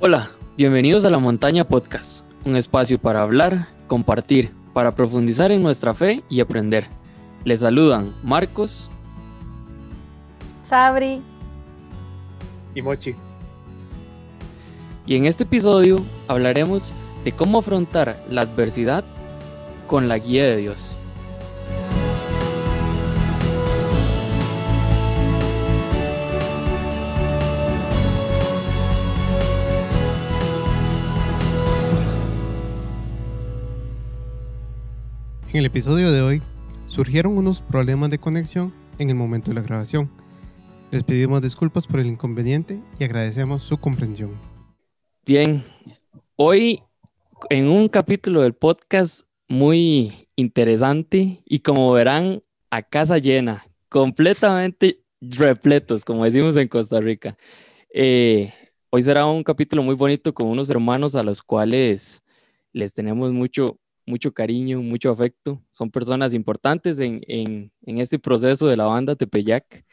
Hola, bienvenidos a La Montaña Podcast, un espacio para hablar, compartir, para profundizar en nuestra fe y aprender. Les saludan Marcos, Sabri y Mochi. Y en este episodio hablaremos de cómo afrontar la adversidad con la guía de Dios. En el episodio de hoy surgieron unos problemas de conexión en el momento de la grabación. Les pedimos disculpas por el inconveniente y agradecemos su comprensión. Bien, hoy en un capítulo del podcast muy interesante y como verán, a casa llena, completamente repletos, como decimos en Costa Rica. Eh, hoy será un capítulo muy bonito con unos hermanos a los cuales les tenemos mucho, mucho cariño, mucho afecto. Son personas importantes en, en, en este proceso de la banda Tepeyac.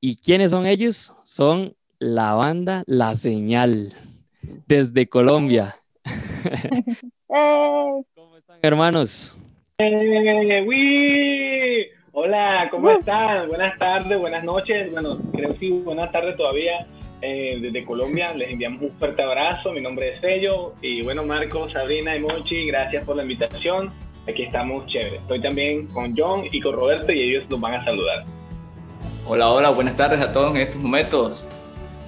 ¿Y quiénes son ellos? Son la banda La Señal, desde Colombia. ¿Cómo están, hermanos? Eh, Hola, ¿cómo están? Buenas tardes, buenas noches. Bueno, creo que sí, buenas tardes todavía. Eh, desde Colombia les enviamos un fuerte abrazo. Mi nombre es Sello. Y bueno, Marco, Sabrina y Mochi, gracias por la invitación. Aquí estamos chévere. Estoy también con John y con Roberto y ellos nos van a saludar. Hola, hola, buenas tardes a todos en estos momentos.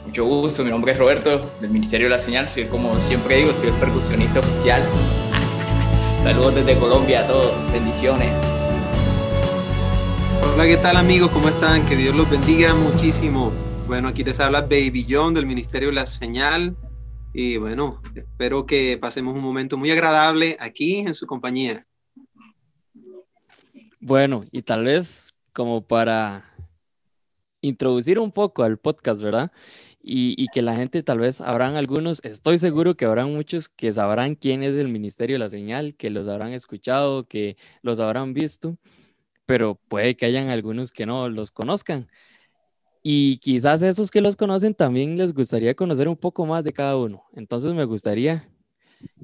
Mucho gusto, mi nombre es Roberto, del Ministerio de la Señal. Soy, como siempre digo, soy el percusionista oficial. Saludos desde Colombia a todos, bendiciones. Hola, ¿qué tal amigos? ¿Cómo están? Que Dios los bendiga muchísimo. Bueno, aquí les habla Baby John del Ministerio de la Señal. Y bueno, espero que pasemos un momento muy agradable aquí en su compañía. Bueno, y tal vez como para introducir un poco al podcast, ¿verdad? Y, y, que la gente tal vez habrán algunos, estoy seguro que habrán muchos que sabrán quién es el Ministerio de la Señal, que los habrán escuchado, que los habrán visto, pero puede que hayan algunos que no los conozcan. Y quizás esos que los conocen también les gustaría conocer un poco más de cada uno. Entonces me gustaría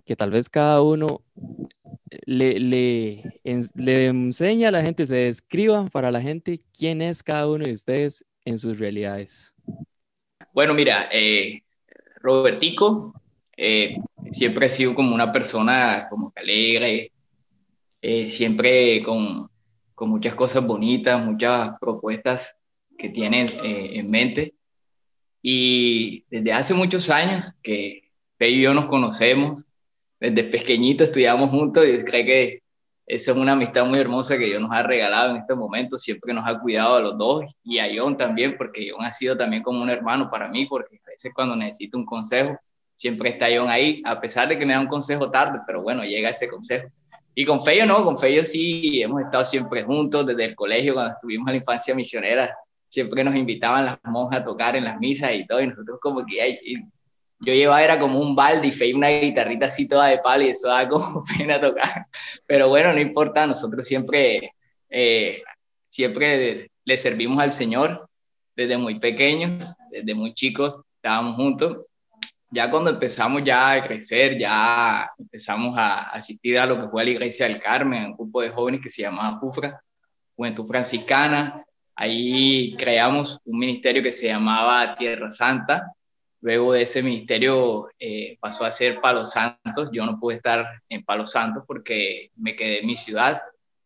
que tal vez cada uno le, le, le enseñe a la gente, se describa para la gente quién es cada uno de ustedes en sus realidades. Bueno, mira, eh, Robertico eh, siempre ha sido como una persona como que alegre, eh, siempre con, con, muchas cosas bonitas, muchas propuestas que tiene en mente. Y desde hace muchos años que Fe y yo nos conocemos, desde pequeñito estudiamos juntos y creo que esa es una amistad muy hermosa que Dios nos ha regalado en este momento, siempre nos ha cuidado a los dos y a John también, porque John ha sido también como un hermano para mí, porque a veces cuando necesito un consejo, siempre está John ahí, a pesar de que me da un consejo tarde, pero bueno, llega ese consejo. Y con Feyo no, con Feyo sí, hemos estado siempre juntos desde el colegio, cuando estuvimos en la infancia misionera, siempre nos invitaban las monjas a tocar en las misas y todo, y nosotros como que, ay, yo llevaba era como un balde y fe una guitarrita así toda de palo y eso da como pena tocar. Pero bueno, no importa, nosotros siempre, eh, siempre le servimos al Señor desde muy pequeños, desde muy chicos, estábamos juntos. Ya cuando empezamos ya a crecer, ya empezamos a asistir a lo que fue la Iglesia del Carmen, un grupo de jóvenes que se llamaba Jufra, Juventud Franciscana. Ahí creamos un ministerio que se llamaba Tierra Santa, Luego de ese ministerio eh, pasó a ser Palo Santos. Yo no pude estar en Palo Santos porque me quedé en mi ciudad.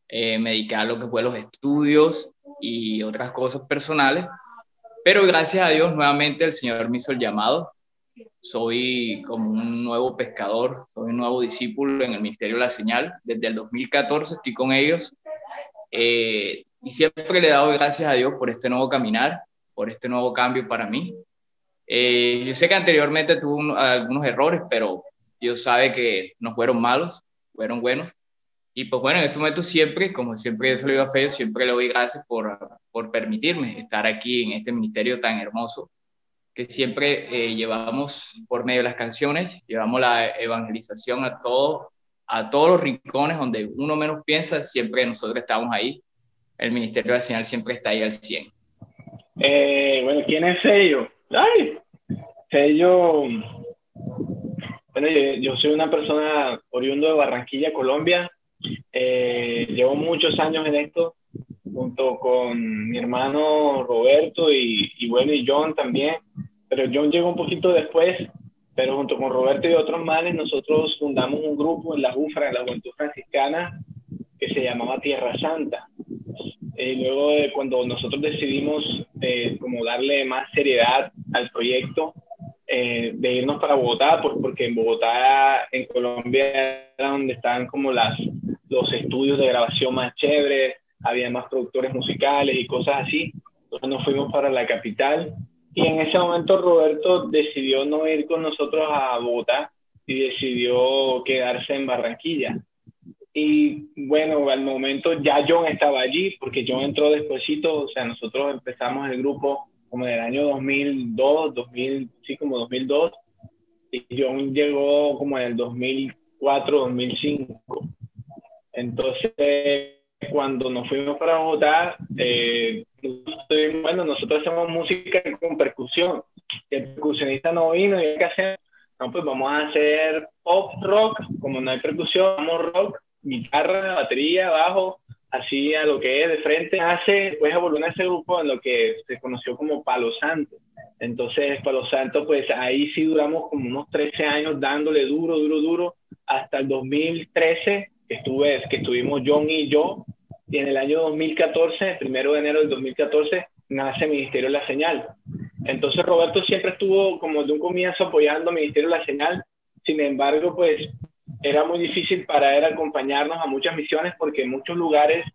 Eh, me dediqué a lo que fue los estudios y otras cosas personales. Pero gracias a Dios, nuevamente el Señor me hizo el llamado. Soy como un nuevo pescador, soy un nuevo discípulo en el Ministerio de la Señal. Desde el 2014 estoy con ellos. Eh, y siempre le he dado gracias a Dios por este nuevo caminar, por este nuevo cambio para mí. Eh, yo sé que anteriormente tuvo un, algunos errores, pero Dios sabe que no fueron malos, fueron buenos. Y pues bueno, en este momento siempre, como siempre yo se lo digo a Feo, siempre le doy gracias por, por permitirme estar aquí en este ministerio tan hermoso, que siempre eh, llevamos por medio de las canciones, llevamos la evangelización a, todo, a todos los rincones donde uno menos piensa, siempre nosotros estamos ahí. El Ministerio de Señal siempre está ahí al 100. Eh, bueno, ¿quién es ellos? Ay, Sello Bueno, yo, soy una persona oriundo de Barranquilla, Colombia. Eh, llevo muchos años en esto, junto con mi hermano Roberto y, y bueno, y John también. Pero John llegó un poquito después, pero junto con Roberto y otros males, nosotros fundamos un grupo en la UFRA, en la Juventud Franciscana, que se llamaba Tierra Santa. Eh, luego de cuando nosotros decidimos eh, como darle más seriedad al proyecto, eh, de irnos para Bogotá, porque en Bogotá, en Colombia, era donde estaban como las, los estudios de grabación más chéveres, había más productores musicales y cosas así. Entonces nos fuimos para la capital y en ese momento Roberto decidió no ir con nosotros a Bogotá y decidió quedarse en Barranquilla. Y bueno, al momento ya John estaba allí, porque John entró despuesito, o sea, nosotros empezamos el grupo como en el año 2002, 2000, sí, como 2002, y John llegó como en el 2004, 2005. Entonces, cuando nos fuimos para Bogotá, eh, bueno, nosotros hacemos música con percusión. El percusionista no vino y hay que hacer, no, pues vamos a hacer pop rock, como no hay percusión, vamos rock guitarra, batería, bajo, así a lo que es de frente, hace, después evoluciona ese grupo en lo que se conoció como Palo Santo. Entonces, Palo Santo, pues ahí sí duramos como unos 13 años dándole duro, duro, duro, hasta el 2013, que, estuve, que estuvimos John y yo, y en el año 2014, el primero de enero del 2014, nace Ministerio de la Señal. Entonces Roberto siempre estuvo como de un comienzo apoyando Ministerio de la Señal, sin embargo, pues era muy difícil para él acompañarnos a muchas misiones porque en muchos lugares,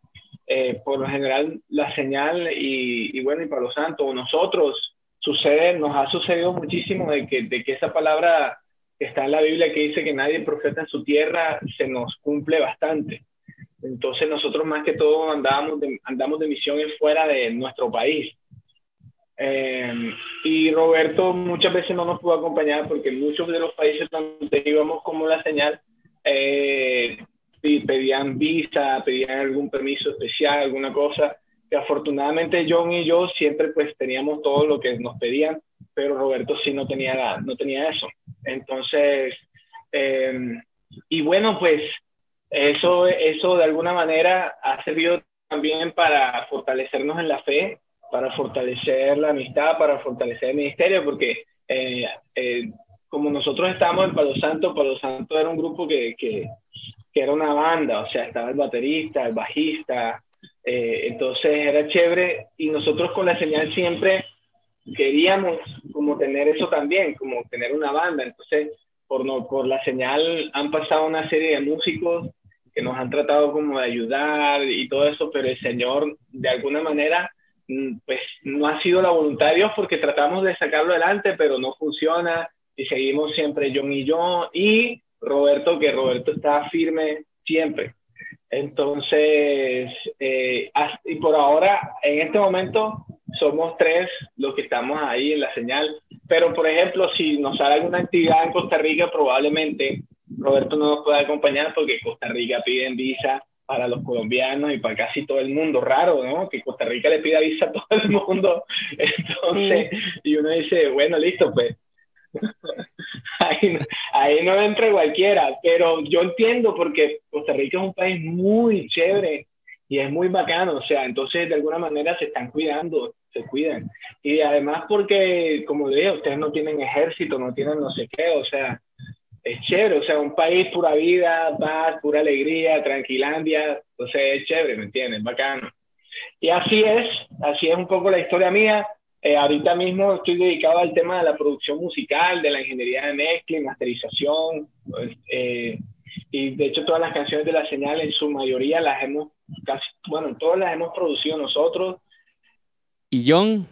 eh, por lo general, la señal y, bueno, y para los santos, nosotros, sucede, nos ha sucedido muchísimo de que, de que esa palabra que está en la Biblia que dice que nadie profeta en su tierra, se nos cumple bastante. Entonces nosotros más que todo andábamos de, andamos de misiones fuera de nuestro país. Eh, y Roberto muchas veces no nos pudo acompañar porque muchos de los países donde íbamos como la señal eh, pedían visa, pedían algún permiso especial, alguna cosa, que afortunadamente John y yo siempre pues teníamos todo lo que nos pedían, pero Roberto sí no tenía, no tenía eso. Entonces, em, y bueno, pues eso, eso de alguna manera ha servido también para fortalecernos en la fe, para fortalecer la amistad, para fortalecer el ministerio, porque eh, eh, como nosotros estábamos en Palo Santo, Palo Santo era un grupo que, que, que era una banda, o sea, estaba el baterista, el bajista, eh, entonces era chévere y nosotros con la señal siempre queríamos como tener eso también, como tener una banda, entonces por, no, por la señal han pasado una serie de músicos que nos han tratado como de ayudar y todo eso, pero el Señor de alguna manera pues no ha sido la voluntad de Dios porque tratamos de sacarlo adelante, pero no funciona y seguimos siempre John y yo y Roberto, que Roberto está firme siempre. Entonces, eh, y por ahora, en este momento, somos tres los que estamos ahí en la señal. Pero, por ejemplo, si nos sale alguna actividad en Costa Rica, probablemente Roberto no nos pueda acompañar porque Costa Rica piden visa para los colombianos y para casi todo el mundo. Raro, ¿no? Que Costa Rica le pida visa a todo el mundo. Entonces, y uno dice, bueno, listo, pues ahí, ahí, no entra cualquiera, pero yo entiendo porque Costa Rica es un país muy chévere y es muy bacano, o sea, entonces de alguna manera se están cuidando, se cuidan. Y además porque, como dije, ustedes no tienen ejército, no tienen no sé qué, o sea, es chévere, o sea, un país pura vida, paz, pura alegría, tranquilandia, entonces es chévere, ¿me entienden? Bacano. Y así es, así es un poco la historia mía. Eh, ahorita mismo estoy dedicado al tema de la producción musical, de la ingeniería de mezcla y masterización. Pues, eh, y de hecho todas las canciones de la señal en su mayoría las hemos, casi, bueno, todas las hemos producido nosotros. ¿Y John?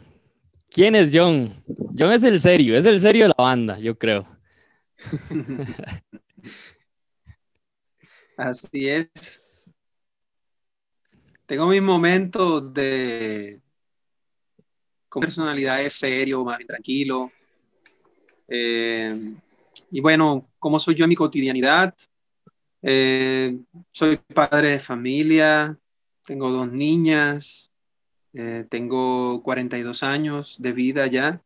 ¿Quién es John? John es el serio, es el serio de la banda, yo creo. Así es. Tengo mis momentos de, con personalidad es serio, más tranquilo. Eh, y bueno, ¿cómo soy yo en mi cotidianidad? Eh, soy padre de familia, tengo dos niñas, eh, tengo 42 años de vida ya.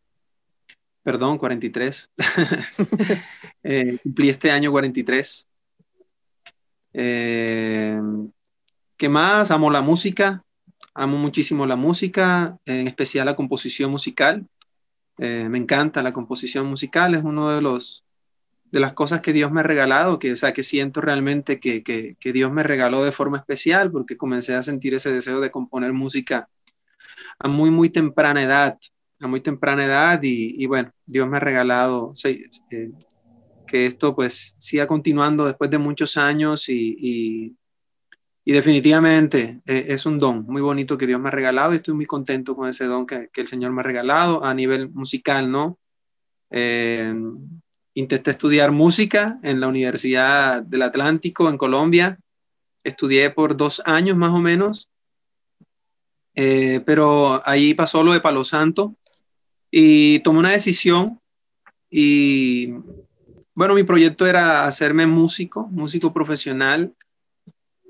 perdón, 43. eh, cumplí este año 43. Eh, ¿Qué más? Amo la música, amo muchísimo la música, en especial la composición musical. Eh, me encanta la composición musical, es uno de los de las cosas que Dios me ha regalado, que, o sea, que siento realmente que, que, que Dios me regaló de forma especial, porque comencé a sentir ese deseo de componer música a muy, muy temprana edad, a muy temprana edad, y, y bueno, Dios me ha regalado eh, que esto pues siga continuando después de muchos años y, y, y definitivamente eh, es un don muy bonito que Dios me ha regalado y estoy muy contento con ese don que, que el Señor me ha regalado a nivel musical, ¿no? Eh, intenté estudiar música en la Universidad del Atlántico en Colombia. Estudié por dos años más o menos, eh, pero ahí pasó lo de Palo Santo y tomé una decisión y bueno, mi proyecto era hacerme músico, músico profesional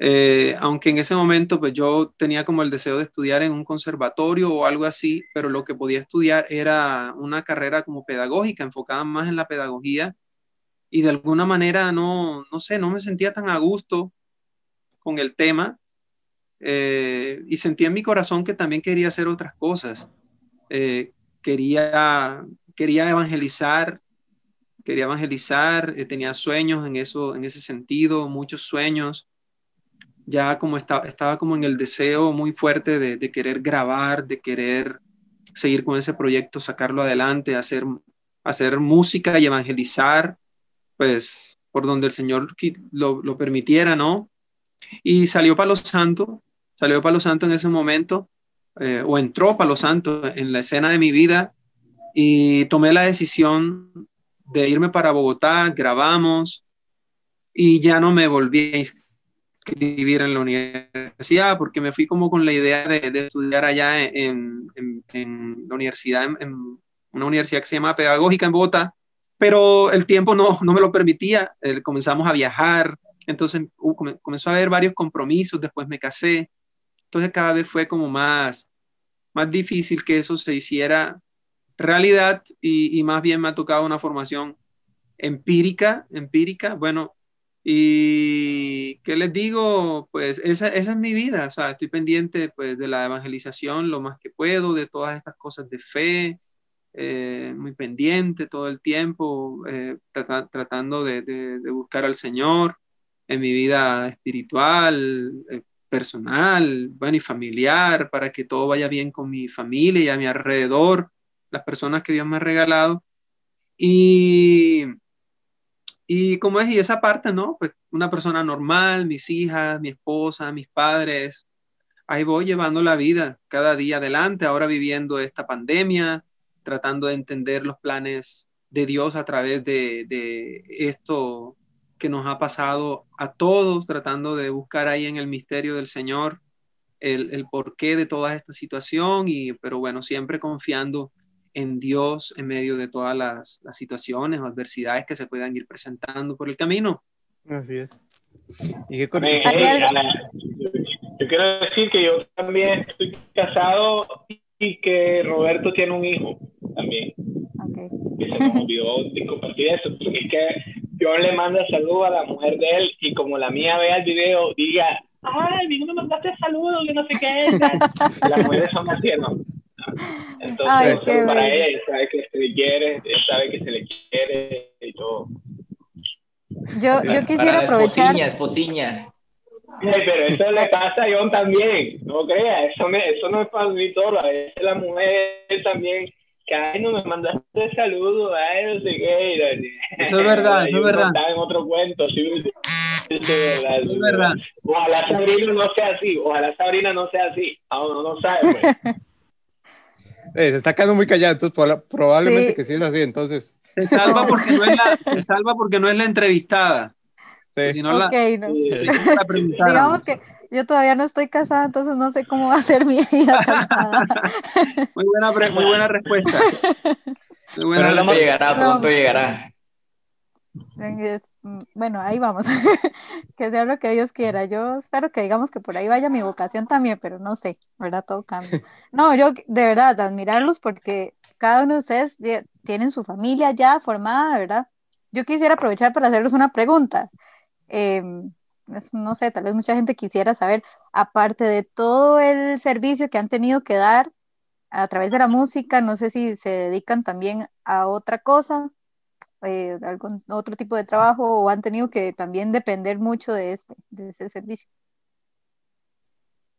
eh, aunque en ese momento pues yo tenía como el deseo de estudiar en un conservatorio o algo así, pero lo que podía estudiar era una carrera como pedagógica, enfocada más en la pedagogía y de alguna manera no, no sé, no me sentía tan a gusto con el tema eh, y sentía en mi corazón que también quería hacer otras cosas. Eh, quería, quería evangelizar, quería evangelizar, tenía sueños en, eso, en ese sentido, muchos sueños ya como estaba, estaba como en el deseo muy fuerte de, querer grabar, de querer seguir con ese proyecto, sacarlo adelante, hacer, hacer música y evangelizar, pues por donde el Señor lo, permitiera, ¿no? Y salió Palo Santo, salió Palo Santo en ese momento, eh, o entró Palo Santo en la escena de mi vida y tomé la decisión de irme para Bogotá, grabamos y ya no me volví a escribir en la universidad, porque me fui como con la idea de, estudiar allá en, la universidad, en, una universidad que se llama Pedagógica en Bogotá, pero el tiempo no, no me lo permitía, eh, comenzamos a viajar, entonces comenzó a haber varios compromisos, después me casé, entonces cada vez fue como más, más difícil que eso se hiciera realidad y, más bien me ha tocado una formación empírica, empírica, bueno, y qué les digo, pues esa, esa, es mi vida, o sea, estoy pendiente pues de la evangelización lo más que puedo, de todas estas cosas de fe, eh, muy pendiente todo el tiempo, eh, tratando de, de, buscar al Señor en mi vida espiritual, eh, personal, bueno, y familiar, para que todo vaya bien con mi familia y a mi alrededor, las personas que Dios me ha regalado. Y y como es, y esa parte, ¿no? Pues una persona normal, mis hijas, mi esposa, mis padres, ahí voy llevando la vida cada día adelante, ahora viviendo esta pandemia, tratando de entender los planes de Dios a través de, de esto que nos ha pasado a todos, tratando de buscar ahí en el misterio del Señor el, el porqué de toda esta situación, y, pero bueno, siempre confiando en Dios en medio de todas las, situaciones o adversidades que se puedan ir presentando por el camino. Así es. ¿Y qué con... Eh, eh, yo quiero decir que yo también estoy casado y que Roberto tiene un hijo también. Okay. Que se me olvidó de compartir eso, porque es que yo le mando saludos a la mujer de él y como la mía vea el video, diga, ay, vino me mandaste saludos, que no sé qué es. Las mujeres son más tiernas. Entonces, para ella, sabe que se le quiere, sabe que se le quiere y todo. Yo, yo quisiera aprovechar. Esposiña, esposiña. pero eso le pasa a John también, no crea, eso, me, eso no es para mí todo, a veces la mujer también, que ay, no me mandaste saludo, ay, no sé qué. Eso es verdad, eso es verdad. Está en otro cuento, sí, es verdad. Es verdad. Ojalá Sabrina no sea así, ojalá Sabrina no sea así, aún no, no sabe, pues. Eh, se está quedando muy callado, entonces probablemente que sí es así, entonces. Se salva porque no es la, se salva porque no es la entrevistada. Sí. Si no okay, la, no. Digamos que yo todavía no estoy casada, entonces no sé cómo va a ser mi vida casada. muy, buena, muy buena respuesta. Muy buena Pero pronto llegará, pronto llegará. Mm, bueno, ahí vamos. que sea lo que Dios quiera. Yo espero que digamos que por ahí vaya mi vocación también, pero no sé, ¿verdad? Todo cambia. No, yo de verdad, admirarlos porque cada uno de ustedes tienen su familia ya formada, ¿verdad? Yo quisiera aprovechar para hacerles una pregunta. Em, no sé, tal vez mucha gente quisiera saber, aparte de todo el servicio que han tenido que dar a través de la música, no sé si se dedican también a otra cosa, eh, algún otro tipo de trabajo o han tenido que también depender mucho de este, de ese servicio.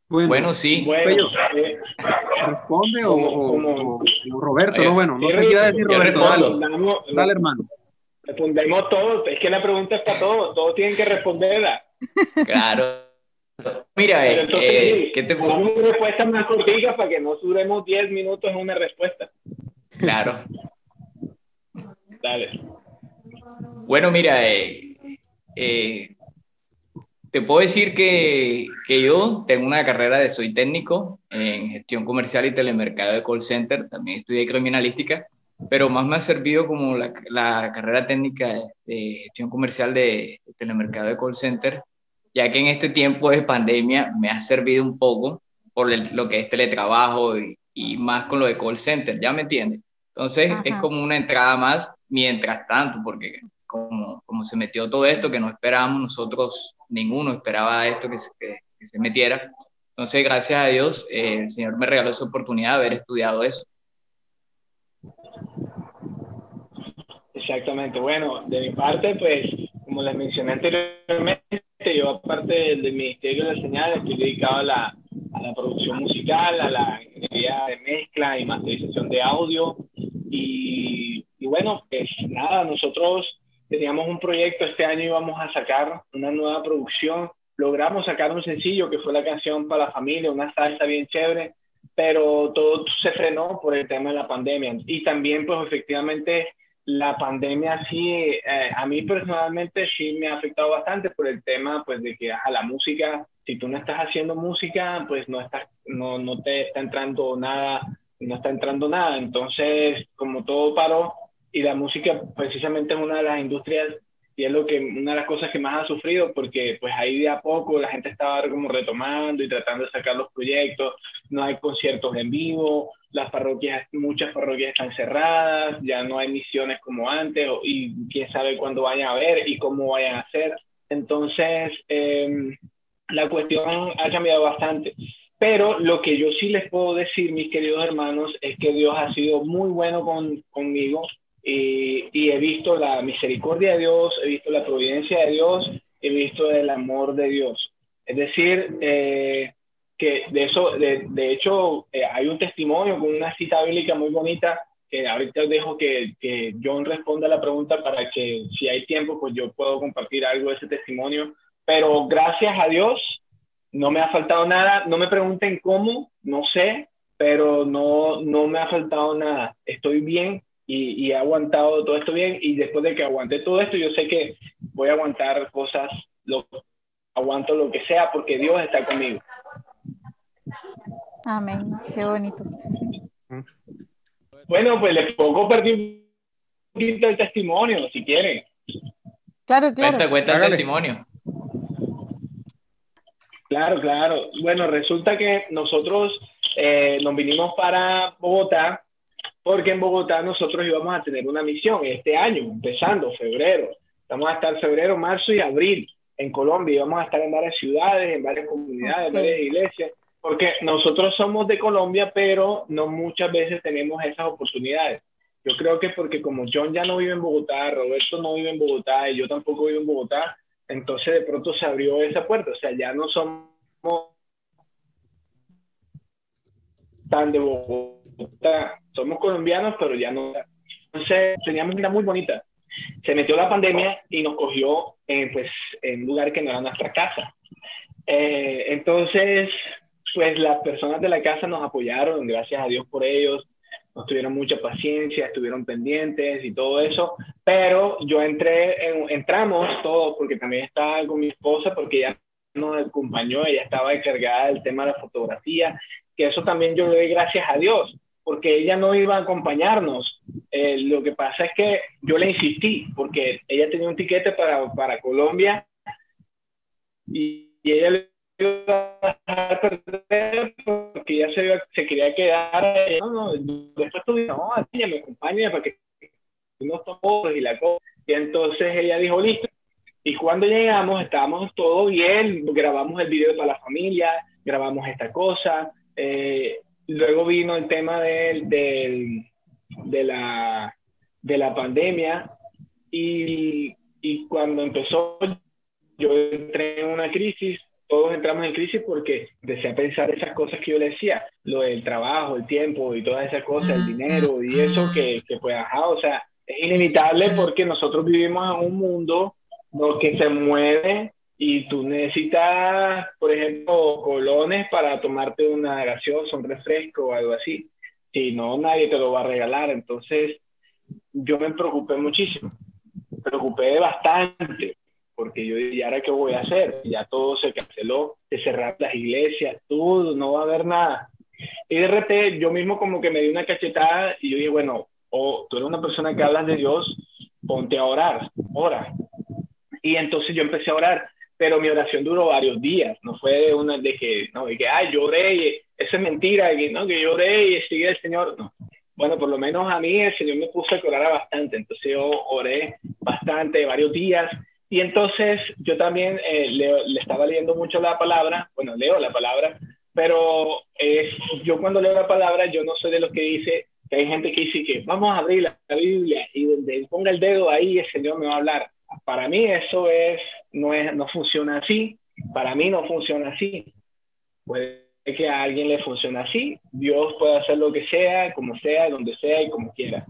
Bueno, sí. Bueno, eh, responde o, Roberto, no, bueno, no sé qué iba a decir Roberto, dale, hermano. Respondemos todos, es que la pregunta está todo, todos tienen que responderla. Claro. Mira, eh, eh, ¿qué te? Una respuesta más cortita para que no duremos 10 minutos en una respuesta. Claro. Dale. Bueno, mira, eh, eh te puedo decir que, que, yo tengo una carrera de soy técnico en gestión comercial y telemercado de call center, también estudié criminalística, pero más me ha servido como la, la carrera técnica de, gestión comercial de, telemercado de call center, ya que en este tiempo de pandemia me ha servido un poco por lo que es teletrabajo y, y, más con lo de call center, ¿ya me entiendes? Entonces es como una entrada más mientras tanto, porque como, como se metió todo esto que no esperábamos nosotros ninguno esperaba esto que se, que, se metiera. Entonces, gracias a Dios, eh, el Señor me regaló esa oportunidad de haber estudiado eso. Exactamente. Bueno, de mi parte, pues, como les mencioné anteriormente, yo aparte del, Ministerio de la Señal, estoy dedicado a la, a la producción musical, a la ingeniería de mezcla y masterización de audio. Y, y bueno, pues nada, nosotros teníamos un proyecto, este año íbamos a sacar una nueva producción, logramos sacar un sencillo que fue la canción para la familia, una salsa bien chévere, pero todo se frenó por el tema de la pandemia. Y también, pues efectivamente, la pandemia sí, eh, a mí personalmente sí me ha afectado bastante por el tema, pues de que a la música, si tú no estás haciendo música, pues no, estás, no, no te está entrando nada, no está entrando nada. Entonces, como todo paró, y la música precisamente es una de las industrias y es lo que una de las cosas que más ha sufrido porque pues ahí de a poco la gente estaba como retomando y tratando de sacar los proyectos, no hay conciertos en vivo, las parroquias, muchas parroquias están cerradas, ya no hay misiones como antes y quién sabe cuándo vayan a ver y cómo vayan a ser. Entonces, em, la cuestión ha cambiado bastante. Pero lo que yo sí les puedo decir, mis queridos hermanos, es que Dios ha sido muy bueno con, conmigo y, he visto la misericordia de Dios, he visto la providencia de Dios, he visto el amor de Dios. Es decir, eh, que de eso, de, de hecho, eh, hay un testimonio con una cita bíblica muy bonita que ahorita dejo que, que, John responda la pregunta para que si hay tiempo, pues yo puedo compartir algo de ese testimonio. Pero gracias a Dios, no me ha faltado nada. No me pregunten cómo, no sé, pero no, no me ha faltado nada. Estoy bien y, he aguantado todo esto bien y después de que aguanté todo esto, yo sé que voy a aguantar cosas, lo, aguanto lo que sea porque Dios está conmigo. Amén, qué bonito. Bueno, pues les puedo compartir un poquito el testimonio, si quieren. Claro, claro. Cuenta, cuenta el testimonio. Claro, claro. Bueno, resulta que nosotros eh, nos vinimos para Bogotá porque en Bogotá nosotros íbamos a tener una misión este año, empezando febrero. Vamos a estar febrero, marzo y abril en Colombia. Íbamos a estar en varias ciudades, en varias comunidades, en varias iglesias, porque nosotros somos de Colombia, pero no muchas veces tenemos esas oportunidades. Yo creo que porque como John ya no vive en Bogotá, Roberto no vive en Bogotá y yo tampoco vivo en Bogotá, entonces de pronto se abrió esa puerta. O sea, ya no somos tan de Bogotá somos colombianos, pero ya no. Entonces, teníamos una muy bonita. Se metió la pandemia y nos cogió eh, pues, en un lugar que no era nuestra casa. Eh, entonces, pues las personas de la casa nos apoyaron, gracias a Dios por ellos, nos tuvieron mucha paciencia, estuvieron pendientes y todo eso, pero yo entré, entramos todos, porque también estaba con mi esposa, porque ella nos acompañó, ella estaba encargada del tema de la fotografía, que eso también yo le doy gracias a Dios, porque ella no iba a acompañarnos. Eh, lo que pasa es que yo le insistí, porque ella tenía un tiquete para, para Colombia y, ella le iba a perder porque ya se, se quería quedar. No, no, después tú no, ella me acompaña para que no todos y la cosa. Y entonces ella dijo, listo. Y cuando llegamos, estábamos todos bien, grabamos el video para la familia, grabamos esta cosa. Eh, luego vino el tema del, del, de, la, de la pandemia y, y cuando empezó yo entré en una crisis, todos entramos en crisis porque empecé a pensar esas cosas que yo le decía, lo del trabajo, el tiempo y todas esas cosas, el dinero y eso que, que pues, ajá, o sea, es inevitable porque nosotros vivimos en un mundo que se mueve y tú necesitas, por ejemplo, colones para tomarte una gaseosa, un refresco o algo así. Si no, nadie te lo va a regalar. Entonces, yo me preocupé muchísimo. Me preocupé bastante porque yo dije, ¿y ahora qué voy a hacer? Ya todo se canceló, se cerraron las iglesias, todo, no va a haber nada. Y de repente yo mismo como que me di una cachetada y yo dije, bueno, o tú eres una persona que hablas de Dios, ponte a orar, ora. Y entonces yo empecé a orar, pero mi oración duró varios días, no fue una de que, no, de que, ay, lloré, y eso es mentira, que, no, que lloré y sigue el Señor, no. Bueno, por lo menos a mí el Señor me puso a orar bastante, entonces yo oré bastante, varios días, y entonces yo también eh, le, estaba leyendo mucho la palabra, bueno, leo la palabra, pero yo cuando leo la palabra, yo no soy de los que dice, que hay gente que dice que vamos a abrir la, Biblia y donde ponga el dedo ahí el Señor me va a hablar. Para mí eso es, no, es, no funciona así, para mí no funciona así. Puede que a alguien le funcione así, Dios puede hacer lo que sea, como sea, donde sea y como quiera.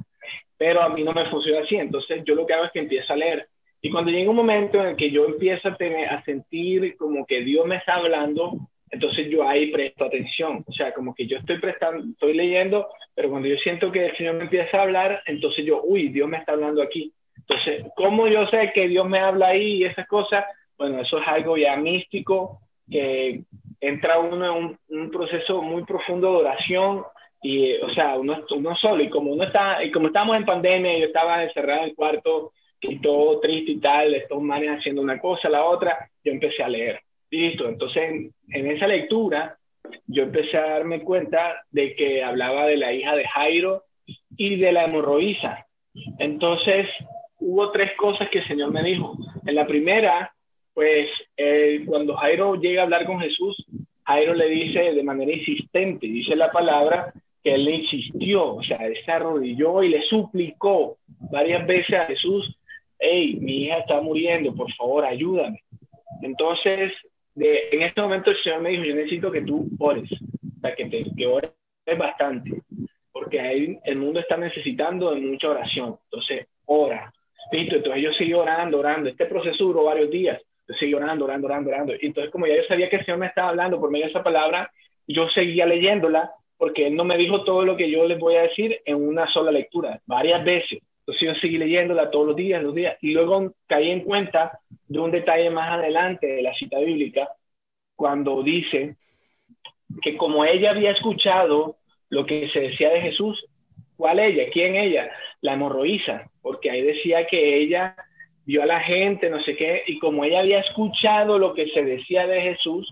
Pero a mí no me funciona así, entonces yo lo que hago es que empiezo a leer y cuando llega un momento en el que yo empiezo a, sentir como que Dios me está hablando, entonces yo ahí presto atención. O sea, como que yo estoy prestando, estoy leyendo, pero cuando yo siento que el Señor me empieza a hablar, entonces yo, uy, Dios me está hablando aquí. Entonces, ¿cómo yo sé que Dios me habla ahí y esas cosas? Bueno, eso es algo ya místico, que entra uno en un, proceso muy profundo de oración y, o sea, uno, uno solo. Y como uno está, y como estamos en pandemia, yo estaba encerrado en el cuarto y todo triste y tal, estos manes haciendo una cosa, la otra, yo empecé a leer. Listo, entonces en, esa lectura yo empecé a darme cuenta de que hablaba de la hija de Jairo y de la hemorroísa. Entonces hubo tres cosas que el Señor me dijo. En la primera, pues cuando Jairo llega a hablar con Jesús, Jairo le dice de manera insistente, dice la palabra, que él insistió, o sea, él se arrodilló y le suplicó varias veces a Jesús hey, mi hija está muriendo, por favor, ayúdame. Entonces, de, en este momento el Señor me dijo, yo necesito que tú ores, o sea, que, te, que ores bastante, porque ahí el mundo está necesitando de mucha oración. Entonces, ora. Listo, entonces yo seguí orando, orando. Este proceso duró varios días. Yo seguí orando, orando, orando, orando. Y entonces, como ya yo sabía que el Señor me estaba hablando por medio de esa palabra, yo seguía leyéndola porque Él no me dijo todo lo que yo les voy a decir en una sola lectura, varias veces. Entonces yo seguí leyéndola todos los días, los días, y luego caí en cuenta de un detalle más adelante de la cita bíblica, cuando dice que como ella había escuchado lo que se decía de Jesús, ¿cuál ella? ¿Quién ella? La hemorroísa, porque ahí decía que ella vio a la gente, no sé qué, y como ella había escuchado lo que se decía de Jesús,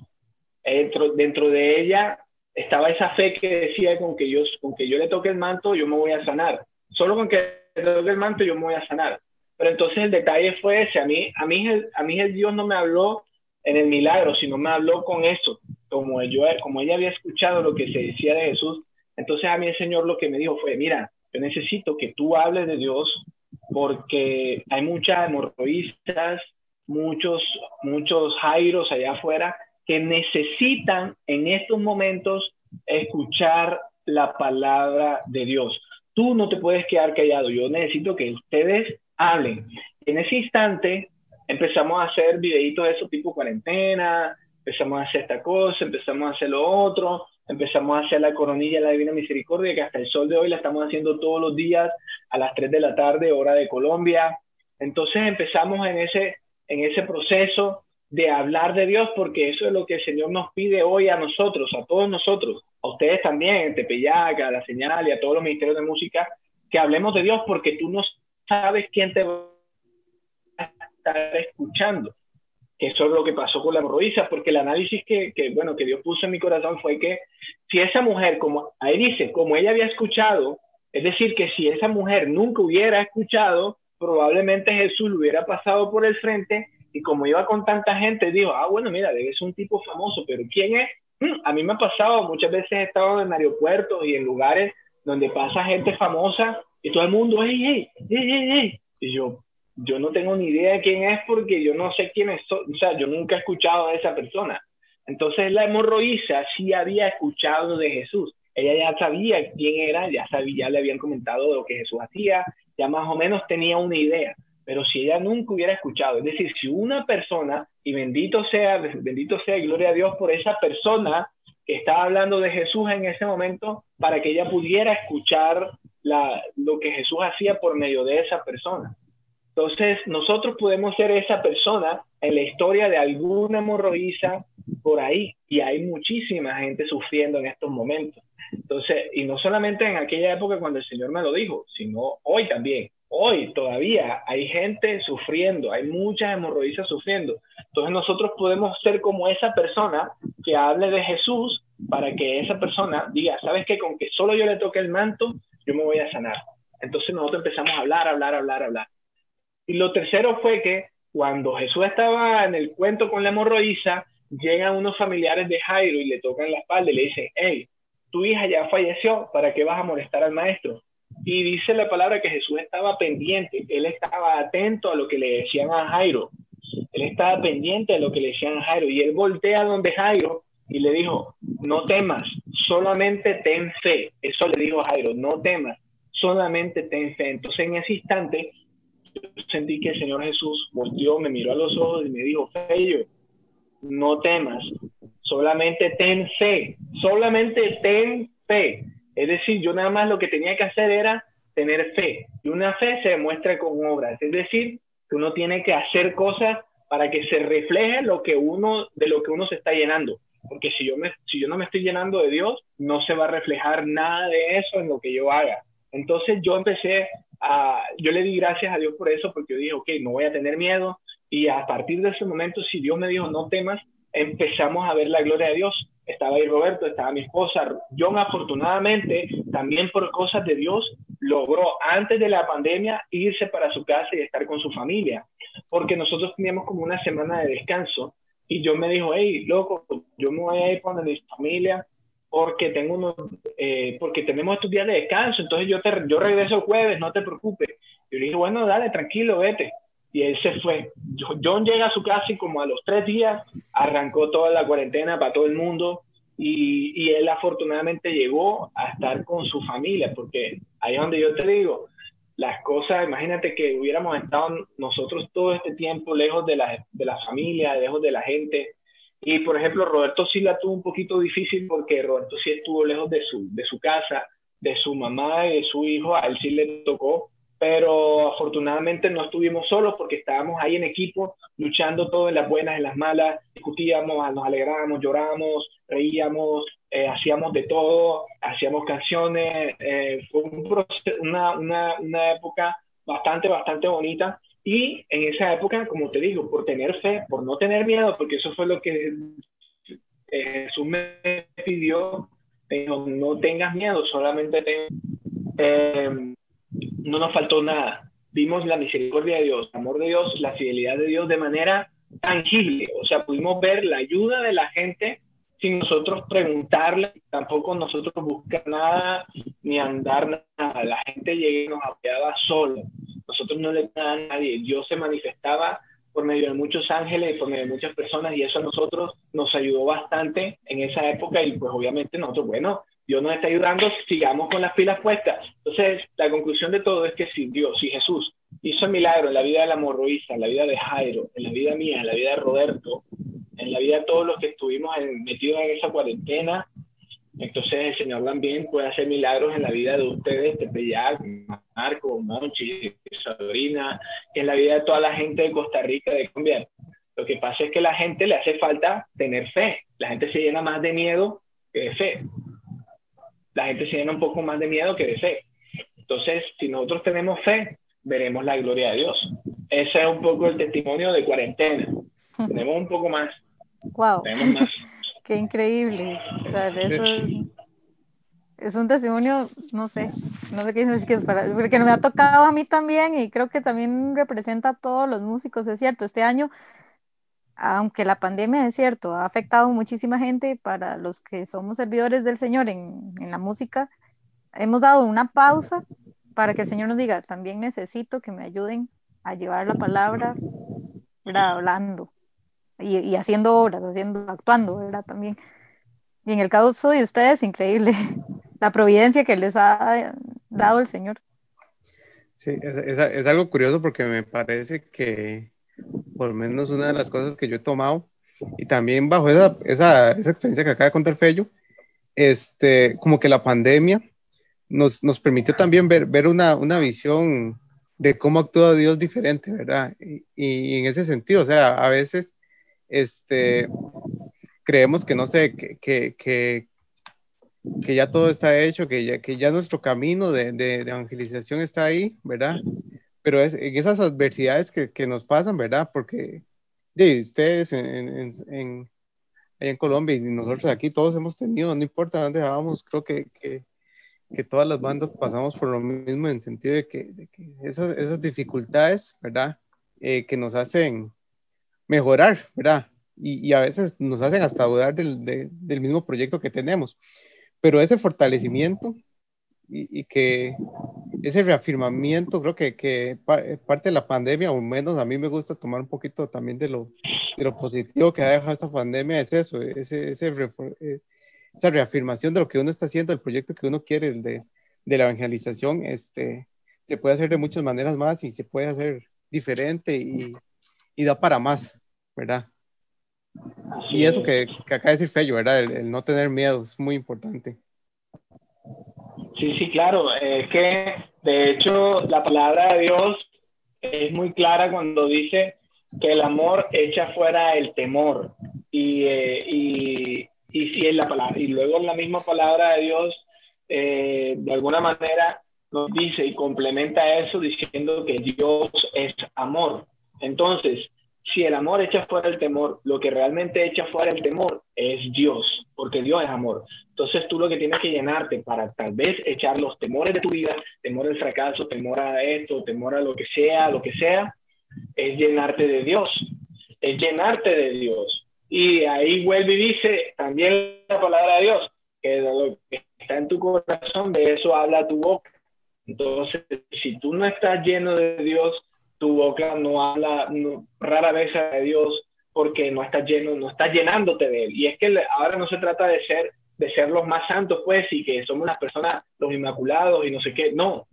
dentro, dentro de ella estaba esa fe que decía con que yo, con que yo le toque el manto, yo me voy a sanar. Solo con que del manto yo me voy a sanar. Pero entonces el detalle fue ese, a mí, a mí, a mí el Dios no me habló en el milagro, sino me habló con eso, como, yo, como ella había escuchado lo que se decía de Jesús, entonces a mí el Señor lo que me dijo fue, mira, yo necesito que tú hables de Dios porque hay muchas hemorroístas, muchos, muchos jairos allá afuera que necesitan en estos momentos escuchar la palabra de Dios tú no te puedes quedar callado, yo necesito que ustedes hablen. En ese instante empezamos a hacer videitos de eso tipo cuarentena, empezamos a hacer esta cosa, empezamos a hacer lo otro, empezamos a hacer la coronilla de la Divina Misericordia, que hasta el sol de hoy la estamos haciendo todos los días a las 3 de la tarde, hora de Colombia. Entonces empezamos en ese, en ese proceso de hablar de Dios, porque eso es lo que el Señor nos pide hoy a nosotros, a todos nosotros, a ustedes también, Tepeyaca, a la señal y a todos los ministerios de música, que hablemos de Dios, porque tú no sabes quién te va a estar escuchando. Que eso es lo que pasó con la hemorroísa, porque el análisis que, bueno, que Dios puso en mi corazón fue que si esa mujer, como ahí dice, como ella había escuchado, es decir, que si esa mujer nunca hubiera escuchado, probablemente Jesús le hubiera pasado por el frente y como iba con tanta gente, dijo, ah, bueno, mira, debe ser un tipo famoso, pero ¿quién es? Mm, a mí me ha pasado, muchas veces he estado en aeropuertos y en lugares donde pasa gente famosa y todo el mundo, hey, hey, hey, hey, hey. Y yo, yo no tengo ni idea de quién es porque yo no sé quién es, o sea, yo nunca he escuchado a esa persona. Entonces la hemorroísa sí había escuchado de Jesús. Ella ya sabía quién era, ya sabía, ya le habían comentado lo que Jesús hacía, ya más o menos tenía una idea. Pero si ella nunca hubiera escuchado, es decir, si una persona, y bendito sea, bendito sea, gloria a Dios por esa persona que estaba hablando de Jesús en ese momento, para que ella pudiera escuchar la, lo que Jesús hacía por medio de esa persona. Entonces, nosotros podemos ser esa persona en la historia de alguna hemorroísa por ahí, y hay muchísima gente sufriendo en estos momentos. Entonces, y no solamente en aquella época cuando el Señor me lo dijo, sino hoy también. Hoy todavía hay gente sufriendo, hay muchas hemorroísas sufriendo. Entonces nosotros podemos ser como esa persona que hable de Jesús para que esa persona diga, ¿sabes qué? Con que solo yo le toque el manto, yo me voy a sanar. Entonces nosotros empezamos a hablar, hablar, hablar, hablar. Y lo tercero fue que cuando Jesús estaba en el cuento con la hemorroísa, llegan unos familiares de Jairo y le tocan la espalda y le dicen, hey, tu hija ya falleció, ¿para qué vas a molestar al maestro? Y dice la palabra que Jesús estaba pendiente, él estaba atento a lo que le decían a Jairo. Él estaba pendiente a lo que le decían a Jairo. Y él voltea donde Jairo y le dijo, no temas, solamente ten fe. Eso le dijo Jairo, no temas, solamente ten fe. Entonces en ese instante yo sentí que el Señor Jesús volteó, me miró a los ojos y me dijo, Fello, no temas, solamente ten fe, solamente ten fe. Es decir, yo nada más lo que tenía que hacer era tener fe. Y una fe se demuestra con obras. Es decir, que uno tiene que hacer cosas para que se refleje lo que uno, de lo que uno se está llenando. Porque si yo, me, si yo no me estoy llenando de Dios, no se va a reflejar nada de eso en lo que yo haga. Entonces yo empecé yo le di gracias a Dios por eso, porque yo dije, ok, no voy a tener miedo. Y a partir de ese momento, si Dios me dijo, no temas, empezamos a ver la gloria de Dios estaba ahí Roberto, estaba mi esposa. John afortunadamente, también por cosas de Dios, logró antes de la pandemia irse para su casa y estar con su familia, porque nosotros teníamos como una semana de descanso y yo me dijo, hey, loco, yo me voy a ir con mi familia porque tengo unos, eh, porque tenemos estos días de descanso, entonces yo, te, yo regreso el jueves, no te preocupes. Yo le dije, bueno, dale, tranquilo, vete y él se fue. John llega a su casa y como a los tres días arrancó toda la cuarentena para todo el mundo y, y, él afortunadamente llegó a estar con su familia, porque ahí es donde yo te digo, las cosas, imagínate que hubiéramos estado nosotros todo este tiempo lejos de la, de la familia, lejos de la gente. Y por ejemplo, Roberto sí la tuvo un poquito difícil porque Roberto sí estuvo lejos de su, de su casa, de su mamá y de su hijo, a él sí le tocó pero afortunadamente no estuvimos solos porque estábamos ahí en equipo, luchando todo en las buenas, en las malas, discutíamos, nos alegrábamos, llorábamos, reíamos, eh, hacíamos de todo, hacíamos canciones, eh, fue un una, una, una época bastante, bastante bonita. Y en esa época, como te digo, por tener fe, por no tener miedo, porque eso fue lo que eh, Jesús me pidió, no tengas miedo, solamente ten, no nos faltó nada. Vimos la misericordia de Dios, el amor de Dios, la fidelidad de Dios de manera tangible. O sea, pudimos ver la ayuda de la gente sin nosotros preguntarle, tampoco nosotros buscar nada ni andar nada. La gente llegó y nos apoyaba solo. Nosotros no le nada a nadie. Dios se manifestaba por medio de muchos ángeles y por medio de muchas personas y eso a nosotros nos ayudó bastante en esa época y pues obviamente nosotros, bueno, Dios nos está ayudando, sigamos con las pilas puestas. Entonces, la conclusión de todo es que si Dios, si Jesús hizo el milagro en la vida de la morroísta, en la vida de Jairo, en la vida mía, en la vida de Roberto, en la vida de todos los que estuvimos metidos en esa cuarentena, entonces el Señor también puede hacer milagros en la vida de ustedes, de Pellac, Marco, Monchi, Sabrina, en la vida de toda la gente de Costa Rica, de Colombia. Lo que pasa es que a la gente le hace falta tener fe. La gente se llena más de miedo que de fe la gente se llena un poco más de miedo que de fe. Entonces, si nosotros tenemos fe, veremos la gloria de Dios. Ese es un poco el testimonio de cuarentena. Tenemos un poco más. Wow. Tenemos más. Qué increíble. O sea, eso es un testimonio, no sé, no sé qué decir que es para, porque me ha tocado a mí también y creo que también representa a todos los músicos, es cierto. Este año, aunque la pandemia es cierto, ha afectado a muchísima gente, para los que somos servidores del Señor en, en la música, hemos dado una pausa para que el Señor nos diga, también necesito que me ayuden a llevar la palabra. Hablando y, y, haciendo obras, haciendo, actuando, ¿verdad? También. Y en el caso de ustedes, increíble la providencia que les ha dado el Señor. Sí, es, es, es algo curioso porque me parece que, por menos una de las cosas que yo he tomado, y también bajo esa, esa, esa experiencia que acaba de contar Fello, este, como que la pandemia nos, nos permitió también ver, ver una, una visión de cómo actúa Dios diferente, ¿verdad? Y, y, en ese sentido, o sea, a veces este, creemos que, no sé, que, que, que, ya todo está hecho, que ya, que ya nuestro camino de, de, de evangelización está ahí, ¿verdad? Pero es en esas adversidades que, que nos pasan, ¿verdad? Porque de ustedes en, en, en, en, Colombia y nosotros aquí todos hemos tenido, no importa dónde vamos, creo que, que, que todas las bandas pasamos por lo mismo en sentido de que, de que esas, esas, dificultades, ¿verdad? Eh, que nos hacen mejorar, ¿verdad? Y, a veces nos hacen hasta dudar del, de, del mismo proyecto que tenemos. Pero ese fortalecimiento y, que ese reafirmamiento, creo que, que, parte de la pandemia, o menos a mí me gusta tomar un poquito también de lo, de lo positivo que ha dejado esta pandemia, es eso, ese, ese, esa reafirmación de lo que uno está haciendo, el proyecto que uno quiere, el de, de la evangelización, este, se puede hacer de muchas maneras más y se puede hacer diferente y, y da para más, ¿verdad? Y eso que, que acaba de decir Fello, ¿verdad? El, el, no tener miedo es muy importante. Sí, sí, claro. Es que, de hecho, la palabra de Dios es muy clara cuando dice que el amor echa fuera el temor. Y, eh, y, y, si es la palabra, y luego la misma palabra de Dios, eh, de alguna manera, nos dice y complementa eso diciendo que Dios es amor. Entonces, si el amor echa fuera el temor, lo que realmente echa fuera el temor es Dios, porque Dios es amor. Entonces tú lo que tienes que llenarte para tal vez echar los temores de tu vida, temor al fracaso, temor a esto, temor a lo que sea, lo que sea, es llenarte de Dios, es llenarte de Dios. Y ahí vuelve y dice también la palabra de Dios, que lo que está en tu corazón, de eso habla tu boca. Entonces, si tú no estás lleno de Dios, tu boca no habla no, rara vez de Dios porque no estás lleno, no estás llenándote de él. Y es que ahora no se trata de ser de ser los más santos, pues, y que somos las personas, los inmaculados y no sé qué. No,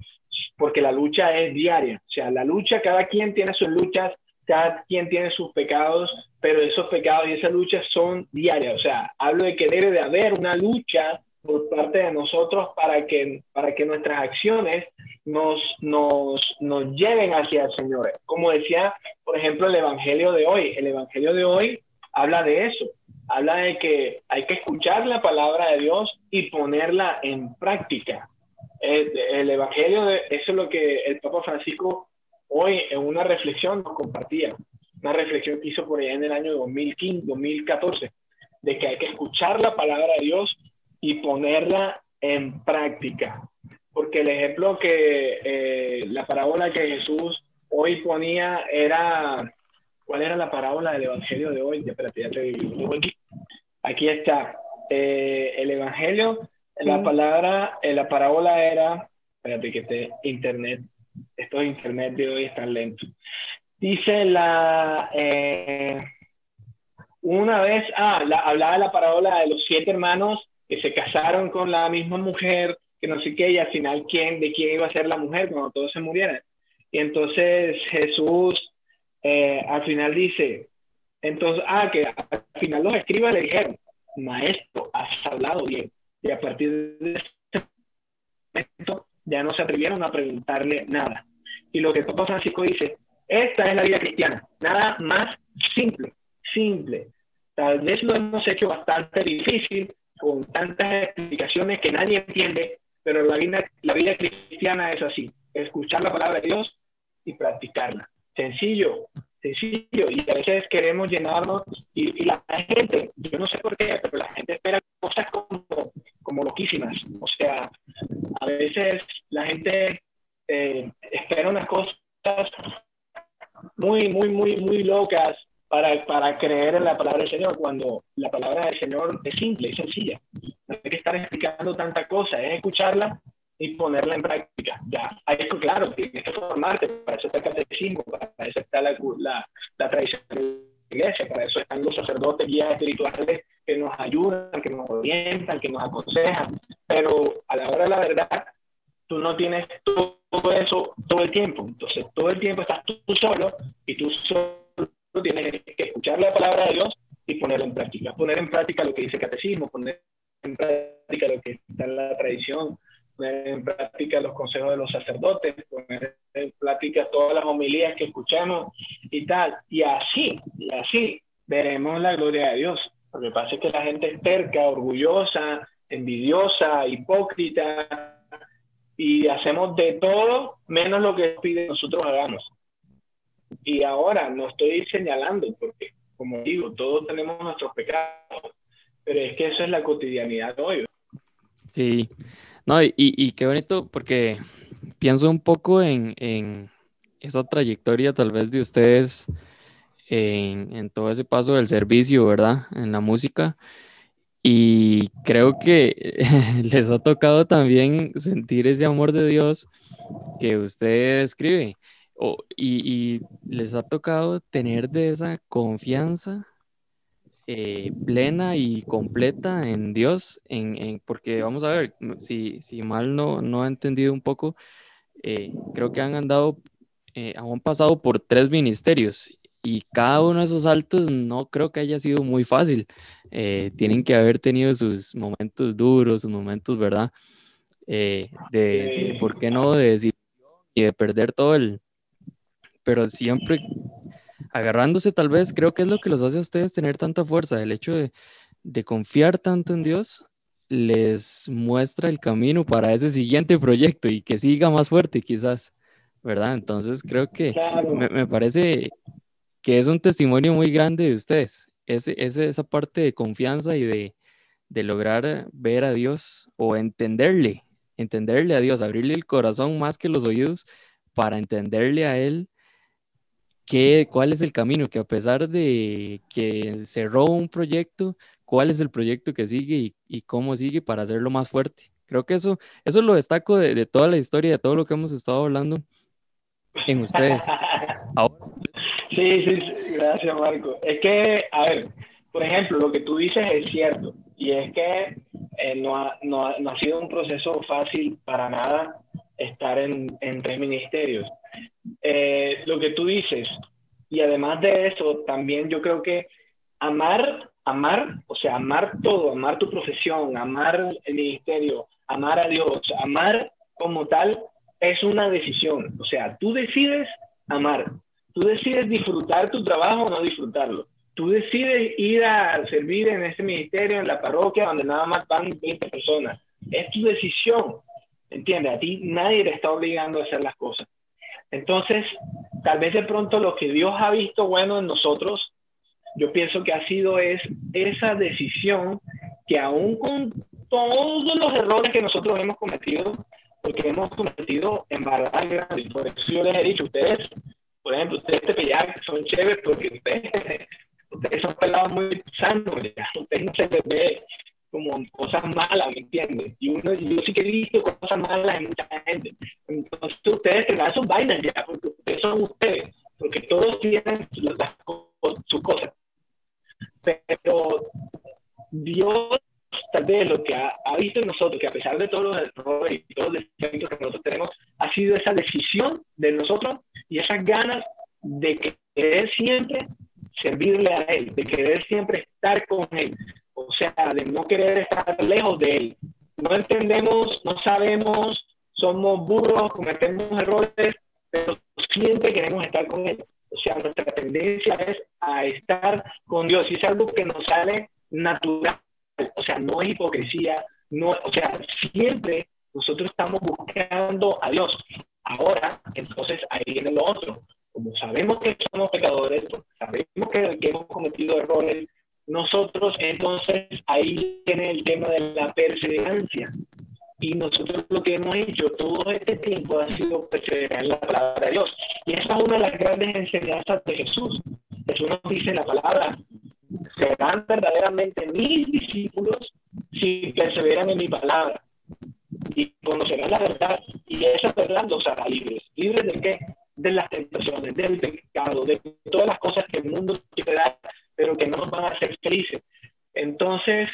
porque la lucha es diaria. O sea, la lucha, cada quien tiene sus luchas, cada quien tiene sus pecados, pero esos pecados y esas luchas son diarias. O sea, hablo de que debe de haber una lucha por parte de nosotros para que, para que nuestras acciones nos, nos, nos lleven hacia el Señor. Como decía, por ejemplo, el Evangelio de hoy. El Evangelio de hoy habla de eso. Habla de que hay que escuchar la palabra de Dios y ponerla en práctica. El, el Evangelio, de, eso es lo que el Papa Francisco hoy en una reflexión nos compartía. Una reflexión que hizo por allá en el año 2015, 2014, de que hay que escuchar la palabra de Dios y ponerla en práctica. Porque el ejemplo que eh, la parábola que Jesús hoy ponía era, ¿cuál era la parábola del Evangelio de hoy? Espérate, ya te digo aquí. Aquí está. Eh, el Evangelio, sí. la palabra, eh, la parábola era, espérate que este internet, estos internet de hoy están lentos. Dice la, eh, una vez, ah, la, hablaba de la parábola de los siete hermanos que se casaron con la misma mujer, que no sé qué, y al final, ¿quién, de quién iba a ser la mujer cuando todos se murieran? Y entonces Jesús eh, al final dice, entonces, ah, que al final los escribas le dijeron, maestro, has hablado bien. Y a partir de ese momento ya no se atrevieron a preguntarle nada. Y lo que Papa Francisco dice, esta es la vida cristiana, nada más simple, simple. Tal vez lo hemos hecho bastante difícil, con tantas explicaciones que nadie entiende, pero la vida, la vida cristiana es así, escuchar la palabra de Dios y practicarla. Sencillo, sencillo y a veces queremos llenarnos y, la gente, yo no sé por qué, pero la gente espera cosas como, como loquísimas. O sea, a veces la gente eh, espera unas cosas muy, muy, muy, muy locas para, para creer en la palabra del Señor, cuando la palabra del Señor es simple y sencilla. Estar explicando tanta cosa, es escucharla y ponerla en práctica. Ya, que, claro, tienes que formarte, para eso está el catecismo, para eso está la, la, la tradición de la iglesia, para eso están los sacerdotes guías espirituales que nos ayudan, que nos orientan, que nos aconsejan, pero a la hora de la verdad, tú no tienes todo eso todo el tiempo, entonces todo el tiempo estás tú, solo y tú solo tienes que escuchar la palabra de Dios y ponerla en práctica, poner en práctica lo que dice el catecismo, poner en práctica lo que está en la tradición, poner en práctica los consejos de los sacerdotes, poner en práctica todas las homilías que escuchamos y tal. Y así, y así veremos la gloria de Dios. Lo que pasa es terca, orgullosa, envidiosa, hipócrita, y hacemos de todo menos lo que pide nosotros hagamos. Y ahora no estoy señalando, porque como digo, todos tenemos nuestros pecados, pero es que eso es la cotidianidad de hoy. Sí, no, y, y, qué bonito porque pienso un poco en, en, esa trayectoria tal vez de ustedes en, en, todo ese paso del servicio, ¿verdad? En la música. Y creo que les ha tocado también sentir ese amor de Dios que usted escribe. y, y, les ha tocado tener de esa confianza eh, plena y completa en Dios, en, porque vamos a ver, si, si mal no, no he entendido un poco, eh, creo que han andado, eh, han pasado por tres ministerios y cada uno de esos saltos no creo que haya sido muy fácil. tienen que haber tenido sus momentos duros, sus momentos, ¿verdad? de, de, ¿por qué no? De decir y de perder todo el... Pero siempre agarrándose tal vez, creo que es lo que los hace a ustedes tener tanta fuerza, el hecho de, de confiar tanto en Dios les muestra el camino para ese siguiente proyecto y que siga más fuerte quizás, ¿verdad? Entonces creo que me, me, parece que es un testimonio muy grande de ustedes, ese, ese, esa parte de confianza y de, de lograr ver a Dios o entenderle, entenderle a Dios, abrirle el corazón más que los oídos para entenderle a Él cuál es el camino, que a pesar de que cerró un proyecto, cuál es el proyecto que sigue y, cómo sigue para hacerlo más fuerte. Creo que eso, eso lo destaco de, toda la historia, de todo lo que hemos estado hablando en ustedes. Sí, sí, gracias Marco. Es que, a ver, por ejemplo, lo que tú dices es cierto, y es que eh, no, ha, no, ha, sido un proceso fácil para nada estar en, en tres ministerios. Eh, lo que tú dices, y además de eso, también yo creo que amar, amar, o sea, amar todo, amar tu profesión, amar el ministerio, amar a Dios, amar como tal, es una decisión. O sea, tú decides amar, tú decides disfrutar tu trabajo o no disfrutarlo. Tú decides ir a servir en ese ministerio, en la parroquia, donde nada más van 20 personas. Es tu decisión, ¿entiendes? A ti nadie te está obligando a hacer las cosas. Entonces, tal vez de pronto lo que Dios ha visto bueno en nosotros, yo pienso que ha sido es esa decisión que aún con todos los errores que nosotros hemos cometido, porque hemos cometido en verdad grandes, por eso yo les he dicho, ustedes, por ejemplo, ustedes te son chéveres porque ustedes, ustedes son pelados muy sanos, ustedes no se les ve como cosas malas, ¿me entiendes? Y uno, yo sí que he visto cosas malas en mucha gente. Entonces ustedes dan sus vainas ya, porque ustedes son ustedes, porque todos tienen las, sus cosas. Pero Dios tal vez lo que ha, visto en nosotros, que a pesar de todos los errores y todos los defectos que nosotros tenemos, ha sido esa decisión de nosotros y esas ganas de querer siempre servirle a Él, de querer siempre estar con Él, o sea, de no querer estar lejos de Él. No entendemos, no sabemos, somos burros, cometemos errores, pero siempre queremos estar con Él. O sea, nuestra tendencia es a estar con Dios y es algo que nos sale natural. O sea, no es hipocresía, no, o sea, siempre nosotros estamos buscando a Dios. Ahora, entonces ahí viene lo otro. como sabemos que somos pecadores, sabemos que, que hemos cometido errores, nosotros entonces ahí viene el tema de la perseverancia. Y nosotros lo que hemos hecho todo este tiempo ha sido perseverar en la palabra de Dios. Y esa es una de las grandes enseñanzas de Jesús. Jesús nos dice la palabra, serán verdaderamente mis discípulos si perseveran en mi palabra. Y conocerán la verdad. Y esa verdad los hará libres. ¿Libres de qué? De las tentaciones, del pecado, de todas las cosas que el mundo quiere dar, pero que no nos van a hacer felices. Entonces,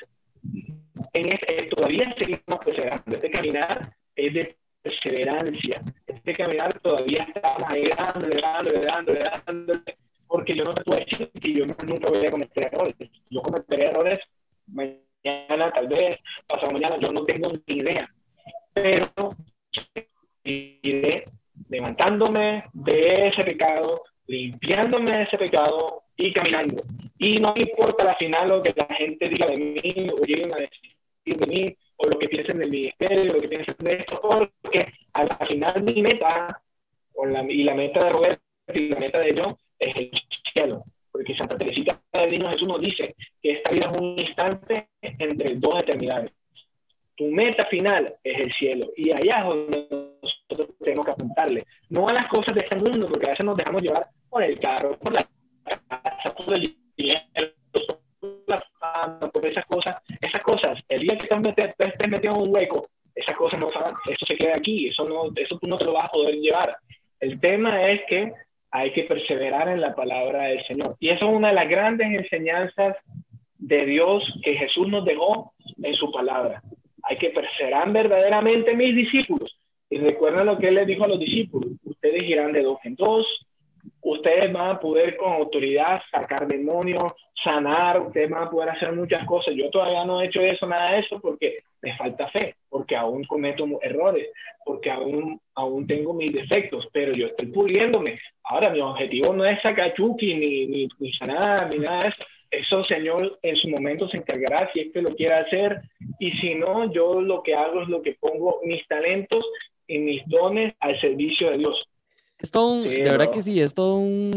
en este, todavía seguimos perseverando. Este caminar es de perseverancia. Este caminar todavía ahí dándole, dándole, dándole, dándole, porque yo no puedo decir que yo nunca voy a cometer errores. Yo cometeré errores mañana, tal vez, pasado mañana, yo no tengo ni idea. Pero iré levantándome de ese pecado, limpiándome de ese pecado y caminando. Y no importa al final lo que la gente diga de mí o lleguen a decir de mí o lo que piensen del ministerio, lo que piensen de esto, porque al, final mi meta o la, y la meta de Roberto y la meta de yo es el cielo. Porque Santa Teresita de Niño Jesús nos dice que esta vida es un instante entre dos eternidades. Tu meta final es el cielo y allá es donde nosotros tenemos que apuntarle. No a las cosas de este mundo, porque a veces nos dejamos llevar por el carro, por la casa, por el dinero, por esas cosas, esas cosas, el día que estás metido, metido en un hueco, esas cosas no van, eso se queda aquí, eso no, eso tú no te lo vas a poder llevar. El tema es que hay que perseverar en la palabra del Señor. Y eso es una de las grandes enseñanzas de Dios que Jesús nos dejó en su palabra. Hay que perseverar verdaderamente mis discípulos. Y recuerden lo que él les dijo a los discípulos. Ustedes irán de dos en dos, ustedes van a poder con autoridad sacar demonios, sanar, ustedes van a poder hacer muchas cosas. Yo todavía no he hecho eso, nada de eso, porque me falta fe, porque aún cometo errores, porque aún, aún tengo mis defectos, pero yo estoy puliéndome. Ahora, mi objetivo no es sacar chuki, ni, ni, ni sanar, ni nada de eso. Eso, Señor, en su momento se encargará si es que lo quiere hacer. Y si no, yo lo que hago es lo que pongo mis talentos y mis dones al servicio de Dios es todo un, de verdad que sí, es todo un,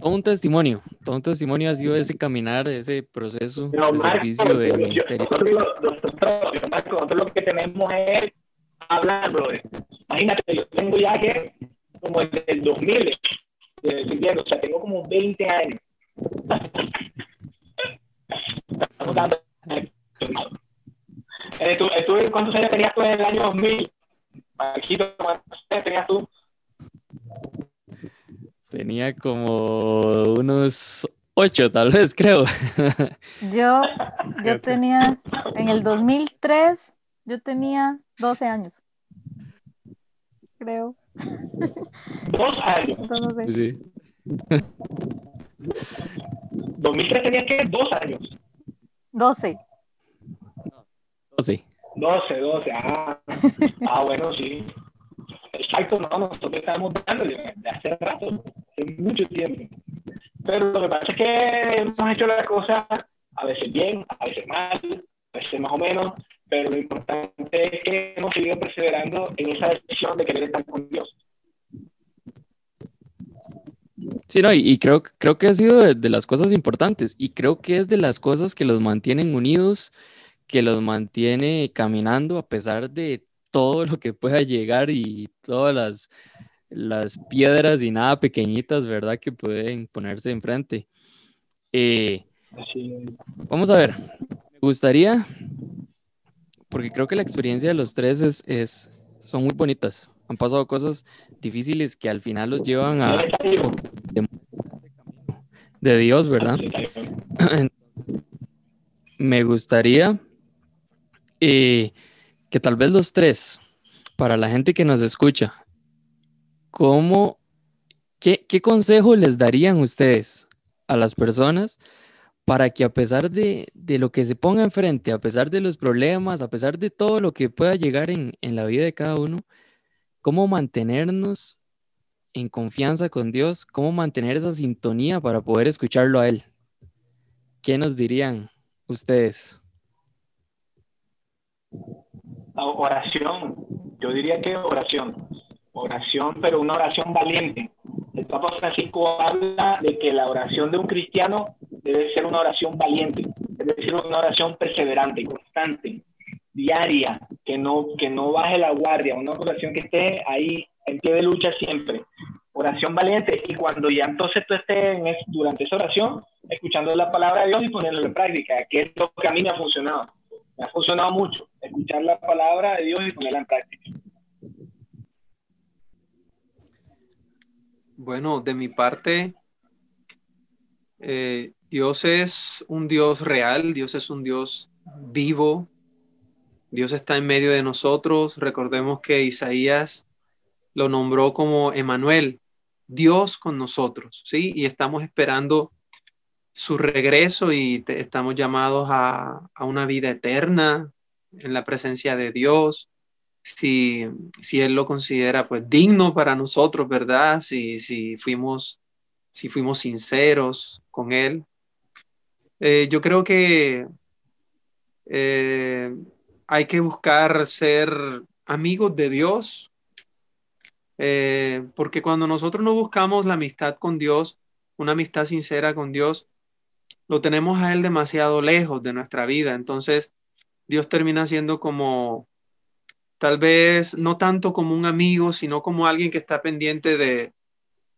todo un testimonio, todo un testimonio ha sido ese caminar, ese proceso de servicio del ministerio. Nosotros, lo que tenemos es hablar, brother. Imagínate, yo tengo ya que como desde el 2000, o sea, tengo como 20 años. Estamos dando. Eh, ¿Cuántos años tenías tú en el año 2000? tenías tú? Tenía como unos ocho, tal vez, creo. Yo, yo tenía, en el 2003, yo tenía 12 años. Creo. Dos años. Sí. 2003 tenía que dos años. 12. 12. 12, 12, ah, ah bueno, sí. Exacto, no, nosotros estamos dándole de hace rato, hace mucho tiempo. Pero lo que pasa es que hemos hecho las cosas a veces bien, a veces mal, a veces más o menos, pero lo importante es que hemos seguido perseverando en esa decisión de querer estar con Dios. Sí, no, y, creo, creo que ha sido de, de, las cosas importantes y creo que es de las cosas que los mantienen unidos que los mantiene caminando a pesar de todo lo que pueda llegar y todas las, las piedras y nada pequeñitas, ¿verdad? Que pueden ponerse enfrente. Eh, vamos a ver, me gustaría, porque creo que la experiencia de los tres es, es, son muy bonitas. Han pasado cosas difíciles que al final los llevan a de Dios, ¿verdad? Me gustaría y que tal vez los tres, para la gente que nos escucha, ¿cómo, qué, qué consejo les darían ustedes a las personas para que a pesar de, de, lo que se ponga enfrente, a pesar de los problemas, a pesar de todo lo que pueda llegar en, en la vida de cada uno, cómo mantenernos en confianza con Dios, cómo mantener esa sintonía para poder escucharlo a Él? ¿Qué nos dirían ustedes? Oración, yo diría que oración, oración, pero una oración valiente. El Papa Francisco habla de que la oración de un cristiano debe ser una oración valiente, debe ser una oración perseverante, constante, diaria, que no, que no baje la guardia, una oración que esté ahí en pie de lucha siempre. Oración valiente y cuando ya entonces tú estés durante esa oración, escuchando la palabra de Dios y poniéndola en práctica, que es lo que a mí me ha funcionado. Me ha funcionado mucho, escuchar la palabra de Dios y ponerla en práctica. Bueno, de mi parte, eh, Dios es un Dios real, Dios es un Dios vivo, Dios está en medio de nosotros. Recordemos que Isaías lo nombró como Emanuel, Dios con nosotros, ¿sí? Y estamos esperando su regreso y estamos llamados a, a, una vida eterna en la presencia de Dios si, si Él lo considera pues digno para nosotros, ¿verdad? Si, si, fuimos, si fuimos sinceros con Él. Eh, yo creo que eh, hay que buscar ser amigos de Dios, eh, porque cuando nosotros no buscamos la amistad con Dios, una amistad sincera con Dios, lo tenemos a Él demasiado lejos de nuestra vida. Entonces, Dios termina siendo como tal vez no tanto como un amigo, sino como alguien que está pendiente de,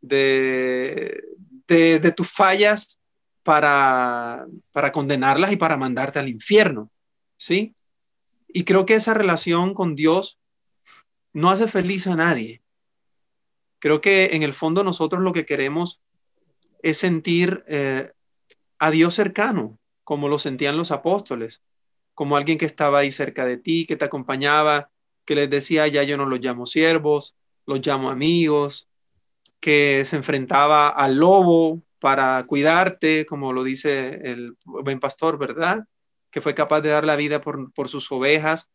de, de, tus fallas para, para condenarlas y para mandarte al infierno, ¿sí? Y creo que esa relación con Dios no hace feliz a nadie. Creo que en el fondo nosotros lo que queremos es sentir eh, a Dios cercano, como lo sentían los apóstoles, como alguien que estaba ahí cerca de ti, que te acompañaba, que les decía, ya yo no los llamo siervos, los llamo amigos, que se enfrentaba al lobo para cuidarte, como lo dice el buen pastor, ¿verdad? Que fue capaz de dar la vida por, por sus ovejas,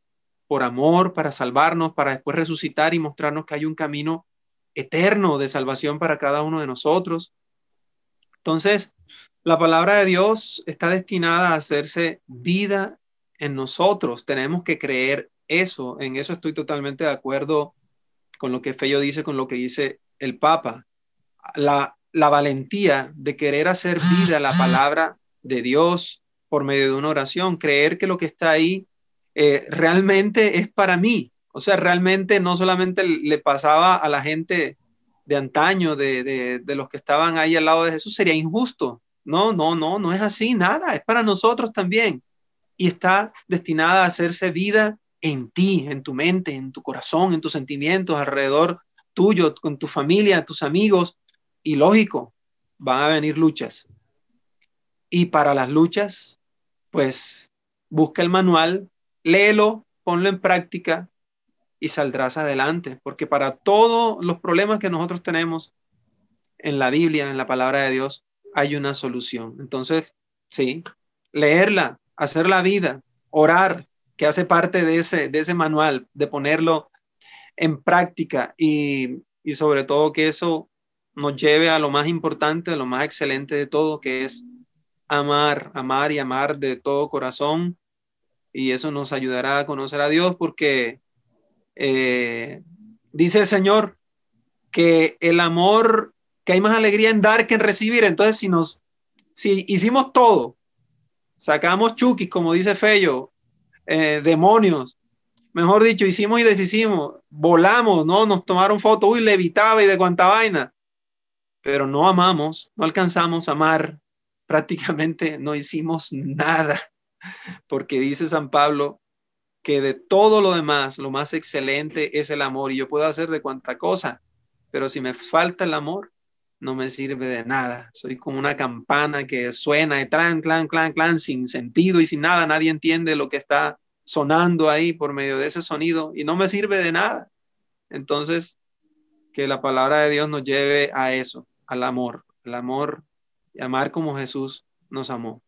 por amor, para salvarnos, para después resucitar y mostrarnos que hay un camino eterno de salvación para cada uno de nosotros. Entonces, la palabra de Dios está destinada a hacerse vida en nosotros. Tenemos que creer eso, en eso estoy totalmente de acuerdo con lo que Fello dice, con lo que dice el Papa. La, la valentía de querer hacer vida la palabra de Dios por medio de una oración, creer que lo que está ahí eh, realmente es para mí. O sea, realmente no solamente le pasaba a la gente de antaño, de, de, de, los que estaban ahí al lado de Jesús, sería injusto. No, no, no, no es así, nada, es para nosotros también. Y está destinada a hacerse vida en ti, en tu mente, en tu corazón, en tus sentimientos, alrededor tuyo, con tu familia, tus amigos. Y lógico, van a venir luchas. Y para las luchas, pues busca el manual, léelo, ponlo en práctica y saldrás adelante. Porque para todos los problemas que nosotros tenemos en la Biblia, en la palabra de Dios, hay una solución. Entonces, sí, leerla, hacer la vida, orar, que hace parte de ese, de ese manual, de ponerlo en práctica y, y sobre todo que eso nos lleve a lo más importante, a lo más excelente de todo, que es amar, amar y amar de todo corazón. Y eso nos ayudará a conocer a Dios porque eh, dice el Señor que el amor, que hay más alegría en dar que en recibir. Entonces, si nos, si hicimos todo, sacamos chukis, como dice Fello, eh, demonios. Mejor dicho, hicimos y deshicimos, volamos, ¿no? Nos tomaron fotos, uy, levitaba y de cuánta vaina. Pero no amamos, no alcanzamos a amar, prácticamente no hicimos nada, porque dice San Pablo que de todo lo demás, lo más excelente es el amor y yo puedo hacer de cuanta cosa, pero si me falta el amor, no me sirve de nada. Soy como una campana que suena y clan, clan, clan, clan, sin sentido y sin nada. Nadie entiende lo que está sonando ahí por medio de ese sonido y no me sirve de nada. Entonces, que la palabra de Dios nos lleve a eso, al amor, al amor y amar como Jesús nos amó.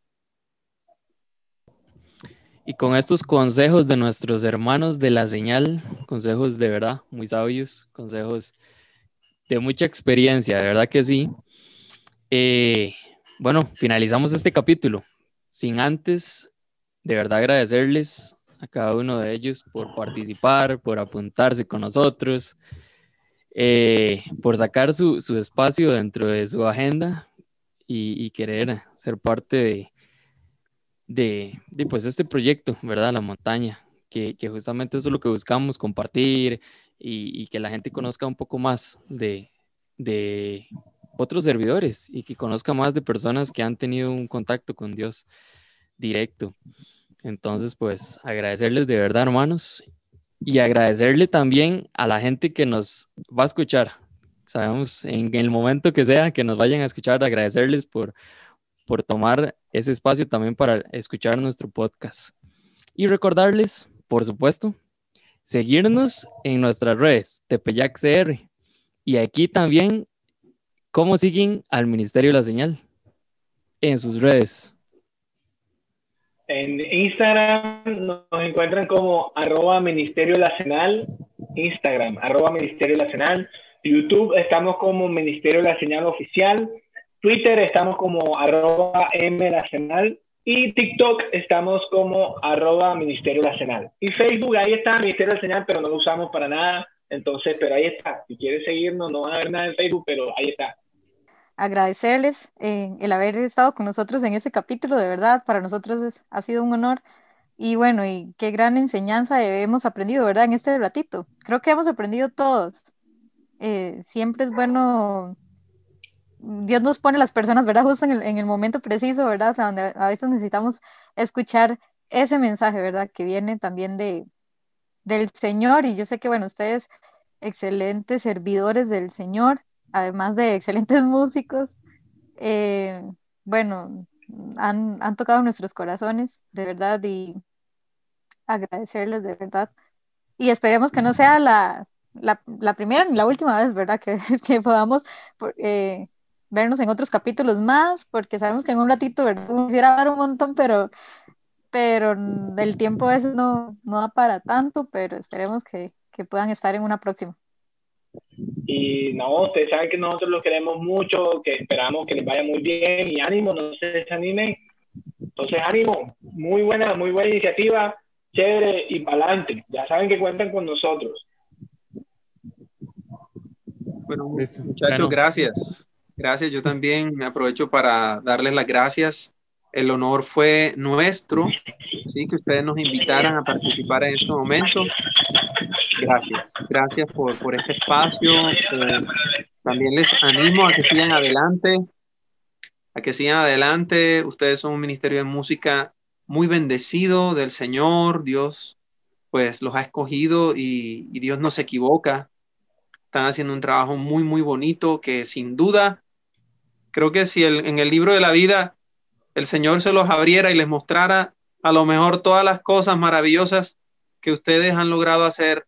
Y con estos consejos de nuestros hermanos de la señal, consejos de verdad muy sabios, consejos de mucha experiencia, de verdad que sí. Eh, bueno, finalizamos este capítulo. Sin antes, de verdad agradecerles a cada uno de ellos por participar, por apuntarse con nosotros. eh, por sacar su, su, espacio dentro de su agenda y, y querer ser parte de, de, de, pues este proyecto, ¿verdad? La montaña, que, que, justamente eso es lo que buscamos, compartir y, y que la gente conozca un poco más de, de otros servidores y que conozca más de personas que han tenido un contacto con Dios directo. Entonces, pues agradecerles de verdad, hermanos, y agradecerle también a la gente que nos va a escuchar. Sabemos en el momento que sea que nos vayan a escuchar, agradecerles por, por tomar ese espacio también para escuchar nuestro podcast. Y recordarles, por supuesto, seguirnos en nuestras redes, Tepeyac CR. Y aquí también, cómo siguen al Ministerio de la Señal en sus redes. En Instagram nos encuentran como arroba Ministerio Señal, Instagram, arroba Ministerio Señal, YouTube estamos como Ministerio La Señal Oficial, Twitter estamos como arroba M y TikTok estamos como arroba Ministerio Señal. Y Facebook, ahí está Ministerio Señal, pero no lo usamos para nada, entonces, pero ahí está. Si quieres seguirnos, no va a haber nada en Facebook, pero ahí está agradecerles eh, el haber estado con nosotros en este capítulo, de verdad, para nosotros ha sido un honor. Y bueno, y qué gran enseñanza hemos aprendido, ¿verdad? En este ratito. Creo que hemos aprendido todos. Eh, siempre es bueno, Dios nos pone las personas, ¿verdad? Justo en el, en el momento preciso, ¿verdad? Donde a veces necesitamos escuchar ese mensaje, ¿verdad? Que viene también de, del Señor. Y yo sé que, bueno, ustedes, excelentes servidores del Señor, además de excelentes músicos, eh, bueno, han, han, tocado nuestros corazones, de verdad, y agradecerles de verdad. Y esperemos que no sea la, la, la primera ni la última vez, ¿verdad? Que, que podamos eh, vernos en otros capítulos más, porque sabemos que en un ratito, ¿verdad? Quisiera hablar un montón, pero, pero el tiempo a veces no, no da para tanto, pero esperemos que, que puedan estar en una próxima. Y no, ustedes saben que nosotros los queremos mucho, que esperamos que les vaya muy bien y ánimo, no se desanimen. Entonces, ánimo, muy buena, muy buena iniciativa, chévere y para adelante. Ya saben que cuentan con nosotros. Bueno, muchachos, gracias. Gracias, yo también aprovecho para darles las gracias. El honor fue nuestro, sí, que ustedes nos invitaran a participar en este momento. Gracias, gracias por, por este espacio. Eh, también les animo a que sigan adelante, a que sigan adelante. Ustedes son un ministerio de música muy bendecido del Señor. Dios, pues, los ha escogido y, y Dios no se equivoca. Están haciendo un trabajo muy, muy bonito que sin duda, creo que si el, en el libro de la vida el Señor se los abriera y les mostrara a lo mejor todas las cosas maravillosas que ustedes han logrado hacer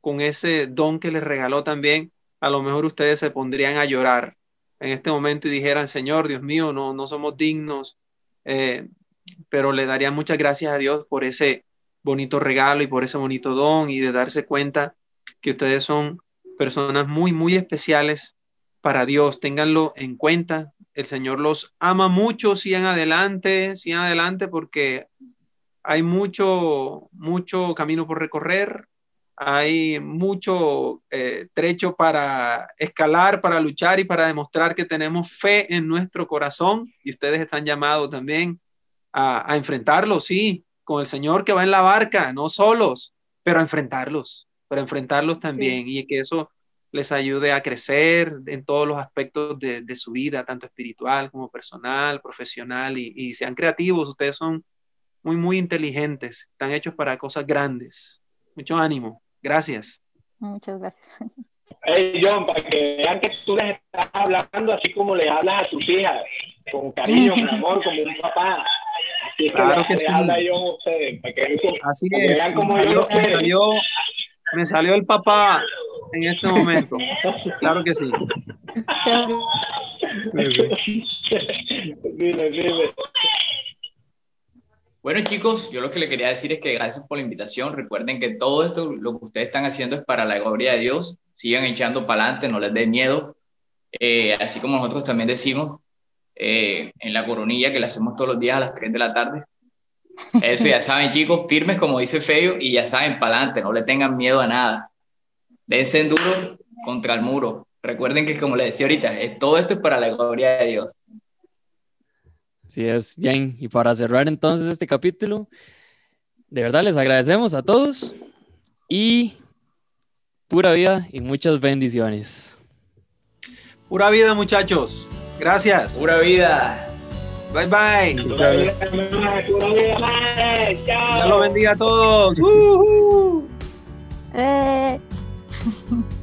con ese don que les regaló también, a lo mejor ustedes se pondrían a llorar en este momento y dijeran, Señor, Dios mío, no, no somos dignos, eh, pero le daría muchas gracias a Dios por ese bonito regalo y por ese bonito don y de darse cuenta que ustedes son personas muy, muy especiales para Dios. Ténganlo en cuenta. El Señor los ama mucho. Sigan adelante, sigan adelante porque hay mucho, mucho camino por recorrer hay mucho eh, trecho para escalar, para luchar y para demostrar que tenemos fe en nuestro corazón y ustedes están llamados también a, enfrentarlo, sí, con el Señor que va en la barca, no solos, pero a enfrentarlos, pero enfrentarlos también y que eso les ayude a crecer en todos los aspectos de, su vida, tanto espiritual como personal, profesional y, y sean creativos, ustedes son muy, muy inteligentes, están hechos para cosas grandes. Mucho ánimo. Gracias. Muchas gracias. Hey, John, para que vean que tú les estás hablando así como le hablas a tus hijas, con cariño, con amor, como un papá. Así es claro que, que sí. habla yo a ustedes, para que, así para que es. vean yo salió, me, salió, el papá en este momento. Claro que sí. Bueno, chicos, yo lo que le quería decir es que gracias por la invitación. Recuerden que todo esto, lo que ustedes están haciendo es para la gloria de Dios. Sigan echando para adelante, no les dé miedo. Eh, así como nosotros también decimos eh, en la coronilla que la hacemos todos los días a las 3 de la tarde. Eso ya saben, chicos, firmes como dice Feo y ya saben, para adelante, no le tengan miedo a nada. dense duro contra el muro. Recuerden que, como les decía ahorita, es, todo esto es para la gloria de Dios. Así es, bien. Y para cerrar entonces este capítulo, de verdad les agradecemos a todos y pura vida y muchas bendiciones. Pura vida, muchachos. Gracias. Pura vida. Bye bye. Madre. Chao. Dios los bendiga a todos. Uh, uh. Eh.